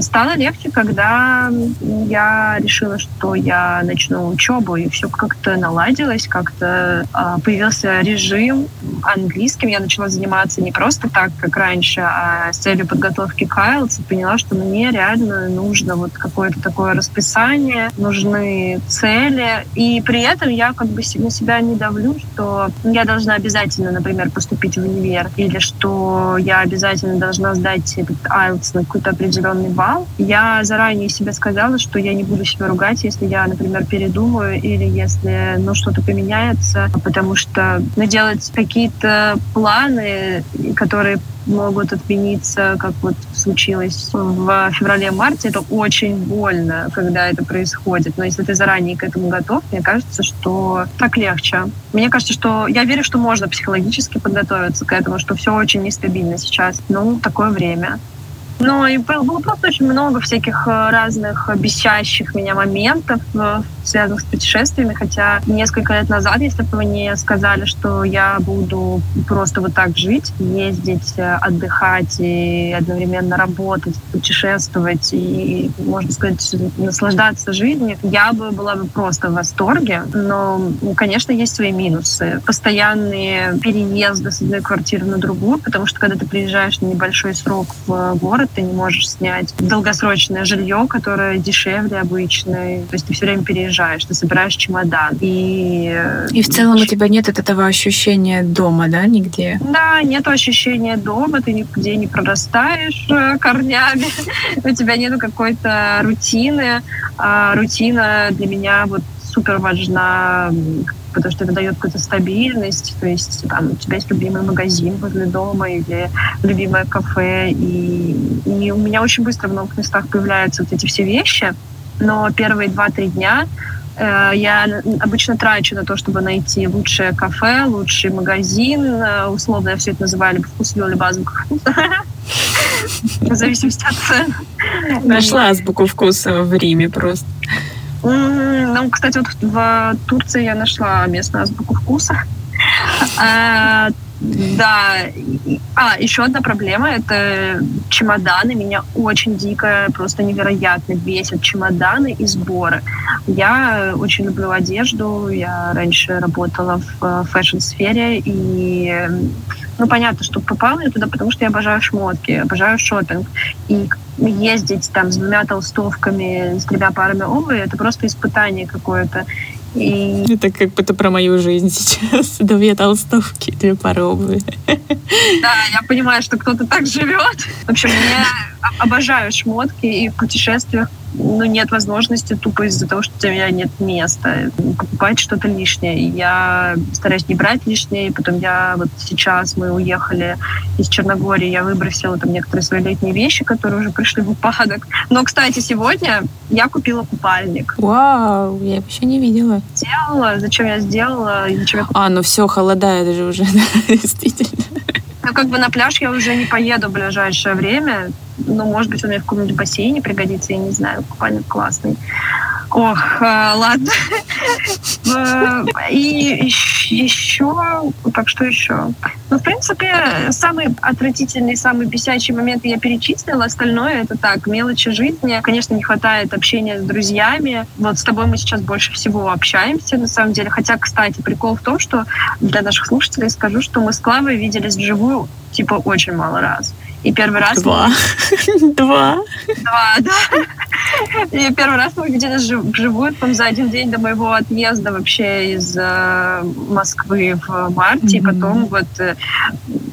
Стало легче, когда я решила, что я начну учебу, и все как-то наладилось, как-то а, появился режим английским. Я начала заниматься не просто так, как раньше, а с целью подготовки к IELTS, и поняла, что мне реально нужно вот какое-то такое расписание, нужны цели, и при этом я как бы на себя не давлю, что я должна обязательно, например, поступить в универ, или что я обязательно должна сдать этот IELTS на какой-то определенный балл. Я заранее себе сказала, что я не буду себя ругать, если я, например, передумаю или если ну, что-то поменяется, потому что ну, делать какие-то планы, которые могут отмениться, как вот случилось в феврале-марте. Это очень больно, когда это происходит. Но если ты заранее к этому готов, мне кажется, что так легче. Мне кажется, что я верю, что можно психологически подготовиться к этому, что все очень нестабильно сейчас. Ну, такое время. Ну, и было просто очень много всяких э, разных бесящих меня моментов, э, связанных с путешествиями, хотя несколько лет назад, если бы мне сказали, что я буду просто вот так жить, ездить, э, отдыхать и одновременно работать, путешествовать и, можно сказать, наслаждаться жизнью, я бы была бы просто в восторге. Но, конечно, есть свои минусы. Постоянные переезды с одной квартиры на другую, потому что когда ты приезжаешь на небольшой срок в город, ты не можешь снять долгосрочное жилье, которое дешевле обычной. То есть ты все время переезжаешь, ты собираешь чемодан. И, э, и в целом у тебя нет этого ощущения дома, да, нигде? Да, нет ощущения дома, ты нигде не прорастаешь э, корнями, у тебя нет какой-то рутины. А рутина для меня вот супер важна потому что это дает какую-то стабильность, то есть там у тебя есть любимый магазин возле дома или любимое кафе, и, и у меня очень быстро в новых местах появляются вот эти все вещи, но первые два-три дня э, я обычно трачу на то, чтобы найти лучшее кафе, лучший магазин. Э, условно я все это называю либо вкусно, либо азбука. В зависимости от цен. Нашла азбуку вкуса в Риме просто. Ну, кстати, вот в Турции я нашла местную азбуку вкуса. А, да. А, еще одна проблема — это чемоданы. Меня очень дико, просто невероятно бесят чемоданы и сборы. Я очень люблю одежду. Я раньше работала в fashion-сфере, и ну, понятно, что попала я туда, потому что я обожаю шмотки, обожаю шопинг. И ездить там с двумя толстовками, с тремя парами обуви, это просто испытание какое-то. И... Это как будто про мою жизнь сейчас. Две толстовки, две пары обуви. Да, я понимаю, что кто-то так живет. В общем, я обожаю шмотки и в путешествиях ну, нет возможности тупо из-за того, что у тебя нет места покупать что-то лишнее. Я стараюсь не брать лишнее. И потом я вот сейчас мы уехали из Черногории, я выбросила там некоторые свои летние вещи, которые уже пришли в упадок. Но, кстати, сегодня я купила купальник. Вау, я вообще не видела. Сделала. Зачем я сделала? Зачем я А, ну все, холодает же уже, действительно. Ну, как бы на пляж я уже не поеду в ближайшее время. Ну, может быть, он мне в каком-нибудь бассейне пригодится, я не знаю, купальник классный. Ох, э, ладно. Э, и еще, так что еще? Ну, в принципе, самый отвратительный, самый бесячий момент я перечислила. Остальное это так, мелочи жизни. Конечно, не хватает общения с друзьями. Вот с тобой мы сейчас больше всего общаемся, на самом деле. Хотя, кстати, прикол в том, что для наших слушателей скажу, что мы с Клавой виделись вживую типа очень мало раз. И первый раз... Два. Два. Два, да. И первый раз мы виделись вживую, там, за один день до моего отъезда вообще из э, Москвы в марте. Mm-hmm. И потом вот э,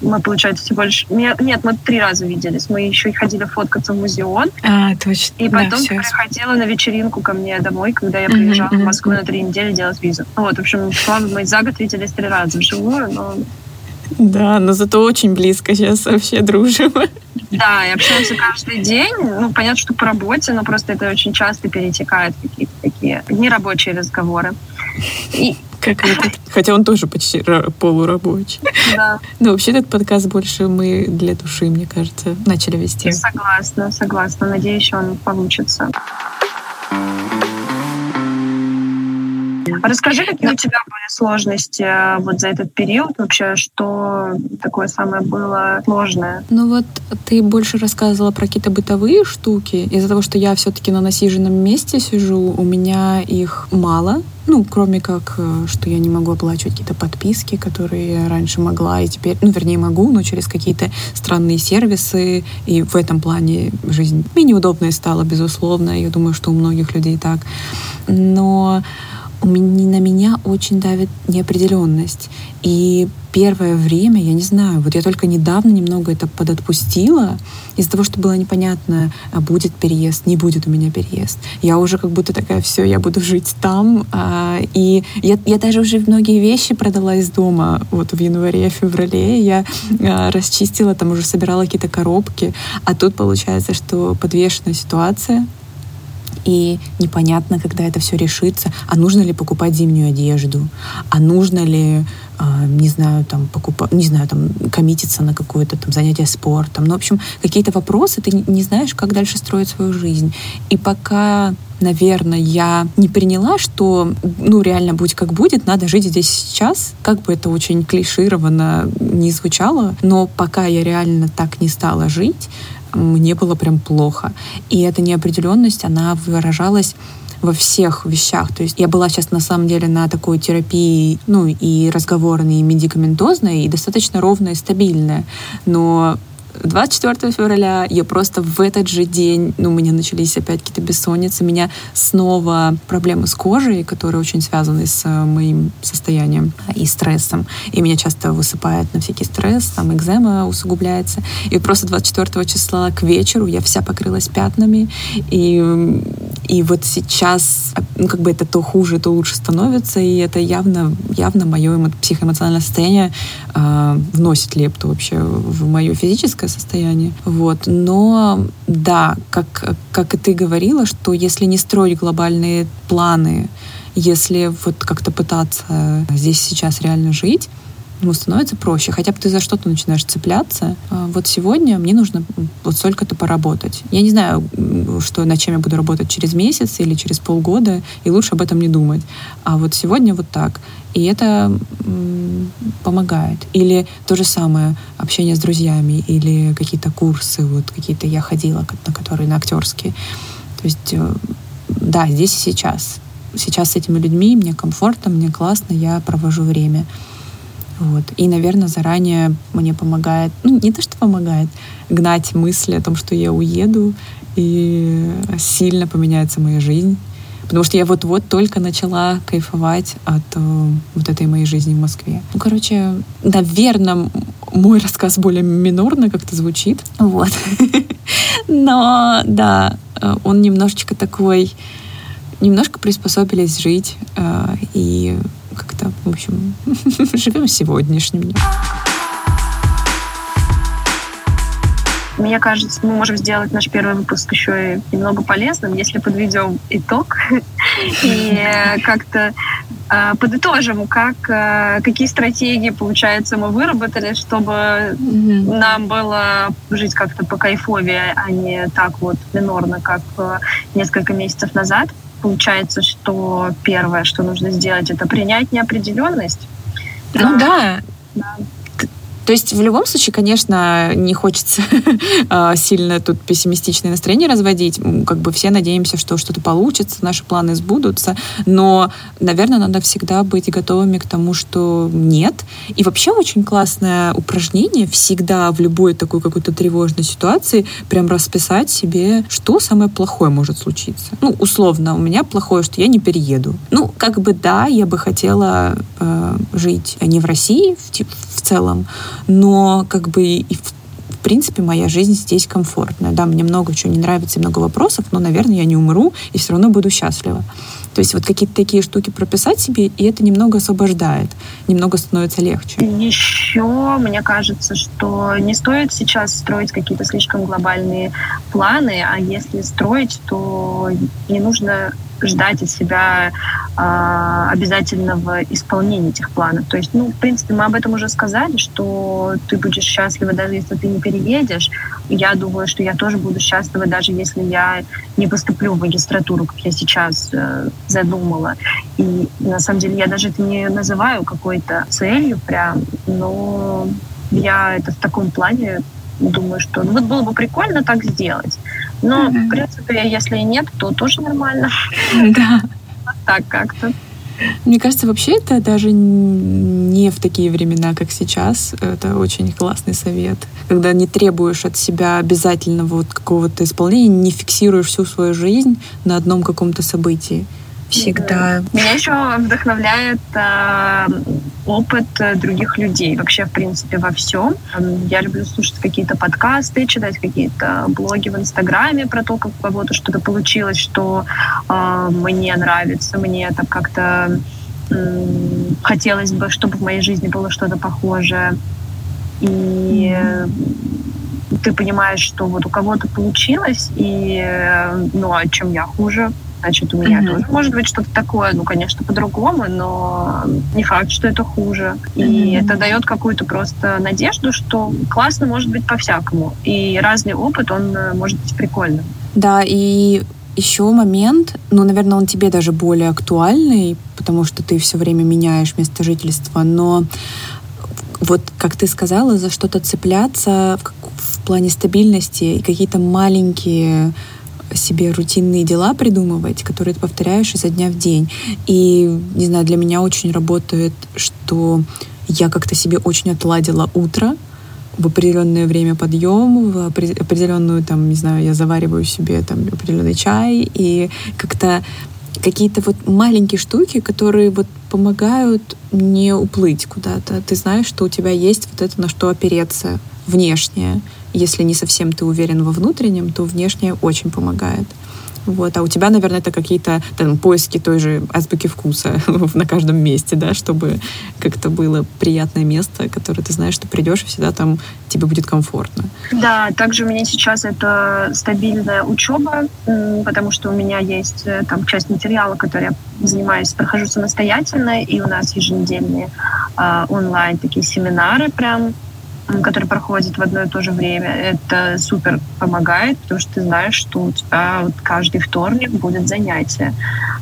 мы, получается, всего лишь... Нет, мы три раза виделись. Мы еще и ходили фоткаться в музеон. А, точно. И потом да, приходила на вечеринку ко мне домой, когда я приезжала mm-hmm. в Москву на три недели делать визу. Вот, в общем, мы за год виделись три раза вживую, но да, но зато очень близко сейчас вообще дружим. Да, и общаемся каждый день. Ну, понятно, что по работе, но просто это очень часто перетекает какие-то такие нерабочие разговоры. И... Как этот. Хотя он тоже почти полурабочий. Да. Но вообще этот подкаст больше мы для души, мне кажется, начали вести. Согласна, согласна. Надеюсь, он получится. Расскажи, какие у тебя были сложности э, вот за этот период вообще, что такое самое было сложное? Ну вот ты больше рассказывала про какие-то бытовые штуки. Из-за того, что я все-таки на насиженном месте сижу, у меня их мало. Ну, кроме как, э, что я не могу оплачивать какие-то подписки, которые я раньше могла, и теперь, ну, вернее, могу, но через какие-то странные сервисы. И в этом плане жизнь менее удобная стала, безусловно. Я думаю, что у многих людей так. Но на меня очень давит неопределенность. И первое время, я не знаю, вот я только недавно немного это подотпустила из-за того, что было непонятно, а будет переезд, не будет у меня переезд. Я уже как будто такая, все, я буду жить там. А, и я, я даже уже многие вещи продала из дома вот в январе, феврале. Я а, расчистила, там уже собирала какие-то коробки. А тут получается, что подвешенная ситуация, и непонятно, когда это все решится, а нужно ли покупать зимнюю одежду, а нужно ли, э, не знаю, там, покупать, не знаю, там, коммититься на какое-то там занятие спортом. Ну, в общем, какие-то вопросы, ты не знаешь, как дальше строить свою жизнь. И пока наверное, я не приняла, что, ну, реально, будь как будет, надо жить здесь сейчас. Как бы это очень клишированно не звучало, но пока я реально так не стала жить, мне было прям плохо. И эта неопределенность, она выражалась во всех вещах. То есть я была сейчас на самом деле на такой терапии, ну и разговорной, и медикаментозной, и достаточно ровная и стабильная. Но 24 февраля я просто в этот же день, ну, у меня начались опять какие-то бессонницы, у меня снова проблемы с кожей, которые очень связаны с э, моим состоянием и стрессом. И меня часто высыпает на всякий стресс, там экзема усугубляется. И просто 24 числа к вечеру я вся покрылась пятнами. И, и вот сейчас, ну, как бы это то хуже, то лучше становится, и это явно, явно мое психоэмоциональное состояние э, вносит лепту вообще в мое физическое состояние. Вот. Но да, как, как и ты говорила, что если не строить глобальные планы, если вот как-то пытаться здесь сейчас реально жить, ему становится проще. Хотя бы ты за что-то начинаешь цепляться. А вот сегодня мне нужно вот столько-то поработать. Я не знаю, что, над чем я буду работать через месяц или через полгода, и лучше об этом не думать. А вот сегодня вот так. И это помогает. Или то же самое общение с друзьями, или какие-то курсы, вот какие-то я ходила, на которые на актерские. То есть, э, да, здесь и сейчас. Сейчас с этими людьми мне комфортно, мне классно, я провожу время. Вот. И, наверное, заранее мне помогает, ну, не то, что помогает, гнать мысли о том, что я уеду, и сильно поменяется моя жизнь. Потому что я вот-вот только начала кайфовать от э, вот этой моей жизни в Москве. Ну, короче, наверное, мой рассказ более минорно как-то звучит. Вот. Но, да, э, он немножечко такой... Немножко приспособились жить э, и как-то, в общем, живем сегодняшним днем. Мне кажется, мы можем сделать наш первый выпуск еще и немного полезным, если подведем итог и как-то э, подытожим, как, э, какие стратегии, получается, мы выработали, чтобы нам было жить как-то по кайфовее, а не так вот минорно, как э, несколько месяцев назад. Получается, что первое, что нужно сделать, это принять неопределенность. Ну да. да. То есть в любом случае, конечно, не хочется а, сильно тут пессимистичное настроение разводить. Как бы все надеемся, что что-то получится, наши планы сбудутся. Но, наверное, надо всегда быть готовыми к тому, что нет. И вообще очень классное упражнение всегда в любой такой какой-то тревожной ситуации прям расписать себе, что самое плохое может случиться. Ну, условно, у меня плохое, что я не перееду. Ну, как бы да, я бы хотела э, жить не в России в, в целом, но как бы и в принципе, моя жизнь здесь комфортная. Да, мне много чего не нравится много вопросов, но, наверное, я не умру и все равно буду счастлива. То есть вот какие-то такие штуки прописать себе, и это немного освобождает, немного становится легче. Еще мне кажется, что не стоит сейчас строить какие-то слишком глобальные планы, а если строить, то не нужно ждать от себя э, обязательного исполнения этих планов. То есть, ну, в принципе, мы об этом уже сказали, что ты будешь счастлива, даже если ты не переедешь. Я думаю, что я тоже буду счастлива, даже если я не поступлю в магистратуру, как я сейчас э, задумала. И на самом деле я даже это не называю какой-то целью прям, но я это в таком плане думаю, что ну, вот было бы прикольно так сделать. Но, mm-hmm. в принципе, если нет, то тоже нормально. Да. Так как-то. Мне кажется, вообще это даже не в такие времена, как сейчас. Это очень классный совет. Когда не требуешь от себя обязательного вот какого-то исполнения, не фиксируешь всю свою жизнь на одном каком-то событии всегда. Меня еще вдохновляет э, опыт других людей, вообще, в принципе, во всем. Я люблю слушать какие-то подкасты, читать какие-то блоги в Инстаграме про то, как у кого-то что-то получилось, что э, мне нравится, мне это как-то э, хотелось бы, чтобы в моей жизни было что-то похожее. И ты понимаешь, что вот у кого-то получилось, и ну, а чем я хуже? Значит, у меня mm-hmm. тоже может быть что-то такое, ну, конечно, по-другому, но не факт, что это хуже. И mm-hmm. это дает какую-то просто надежду, что классно может быть по-всякому. И разный опыт, он э, может быть прикольным. Да, и еще момент, ну, наверное, он тебе даже более актуальный, потому что ты все время меняешь место жительства, но вот, как ты сказала, за что-то цепляться в, в плане стабильности и какие-то маленькие себе рутинные дела придумывать, которые ты повторяешь изо дня в день. И, не знаю, для меня очень работает, что я как-то себе очень отладила утро, в определенное время подъем, в определенную, там, не знаю, я завариваю себе там определенный чай, и как-то какие-то вот маленькие штуки, которые вот помогают не уплыть куда-то. Ты знаешь, что у тебя есть вот это, на что опереться внешнее. Если не совсем ты уверен во внутреннем, то внешнее очень помогает. Вот. А у тебя, наверное, это какие-то там, поиски той же азбуки вкуса на каждом месте, да, чтобы как-то было приятное место, которое ты знаешь, что придешь, и всегда там тебе будет комфортно. Да, также у меня сейчас это стабильная учеба, потому что у меня есть э, там часть материала, который я занимаюсь, прохожу самостоятельно, и у нас еженедельные э, онлайн такие семинары прям который проходит в одно и то же время, это супер помогает, потому что ты знаешь, что у тебя вот каждый вторник будет занятие.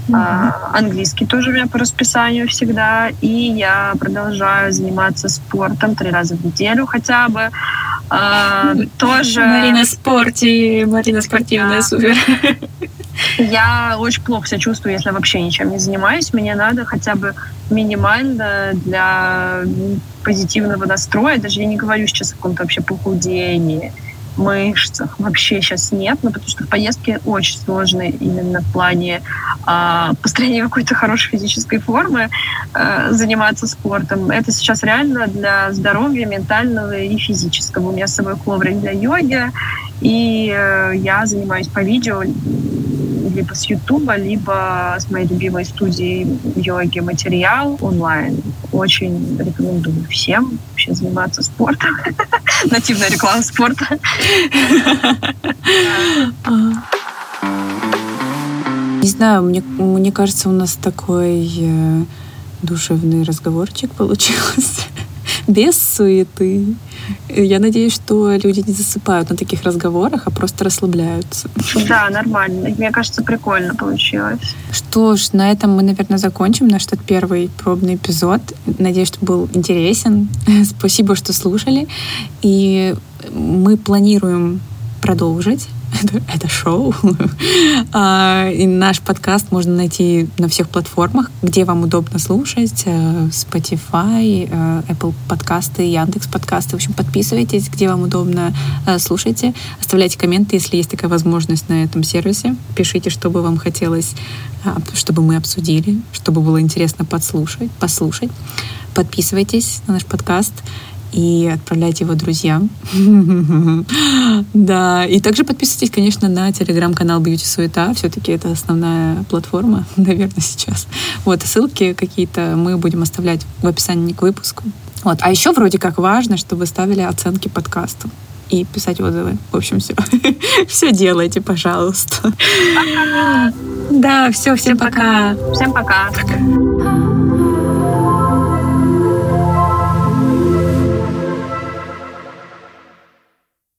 Mm-hmm. А, английский тоже у меня по расписанию всегда, и я продолжаю заниматься спортом три раза в неделю хотя бы. А, тоже... Марина спорте, Марина спортивная, супер. Я очень плохо себя чувствую, если вообще ничем не занимаюсь. Мне надо хотя бы минимально для позитивного настроя. Даже я не говорю сейчас о каком-то вообще похудении мышцах вообще сейчас нет, ну, потому что в поездке очень сложно именно в плане э, построения какой-то хорошей физической формы э, заниматься спортом. Это сейчас реально для здоровья ментального и физического. У меня с собой коврик для йоги, и э, я занимаюсь по видео либо с Ютуба, либо с моей любимой студии йоги материал онлайн. Очень рекомендую всем вообще заниматься спортом. Нативная реклама спорта. Не знаю, мне, мне кажется, у нас такой э, душевный разговорчик получился без суеты. Я надеюсь, что люди не засыпают на таких разговорах, а просто расслабляются. Да, нормально. Мне кажется, прикольно получилось. Что ж, на этом мы, наверное, закончим наш этот первый пробный эпизод. Надеюсь, что был интересен. Спасибо, что слушали. И мы планируем продолжить это, это шоу. А, и наш подкаст можно найти на всех платформах, где вам удобно слушать. Э, Spotify, э, Apple подкасты, Яндекс подкасты. В общем, подписывайтесь, где вам удобно э, слушайте. Оставляйте комменты, если есть такая возможность на этом сервисе. Пишите, что бы вам хотелось, чтобы мы обсудили, чтобы было интересно подслушать, послушать. Подписывайтесь на наш подкаст и отправляйте его друзьям. Да, и также подписывайтесь, конечно, на телеграм-канал Beauty Суета. Все-таки это основная платформа, наверное, сейчас. Вот, ссылки какие-то мы будем оставлять в описании к выпуску. Вот. А еще вроде как важно, чтобы ставили оценки подкасту и писать отзывы. В общем, все. все делайте, пожалуйста. Пока. Да, все, всем, всем пока. пока. Всем пока. пока.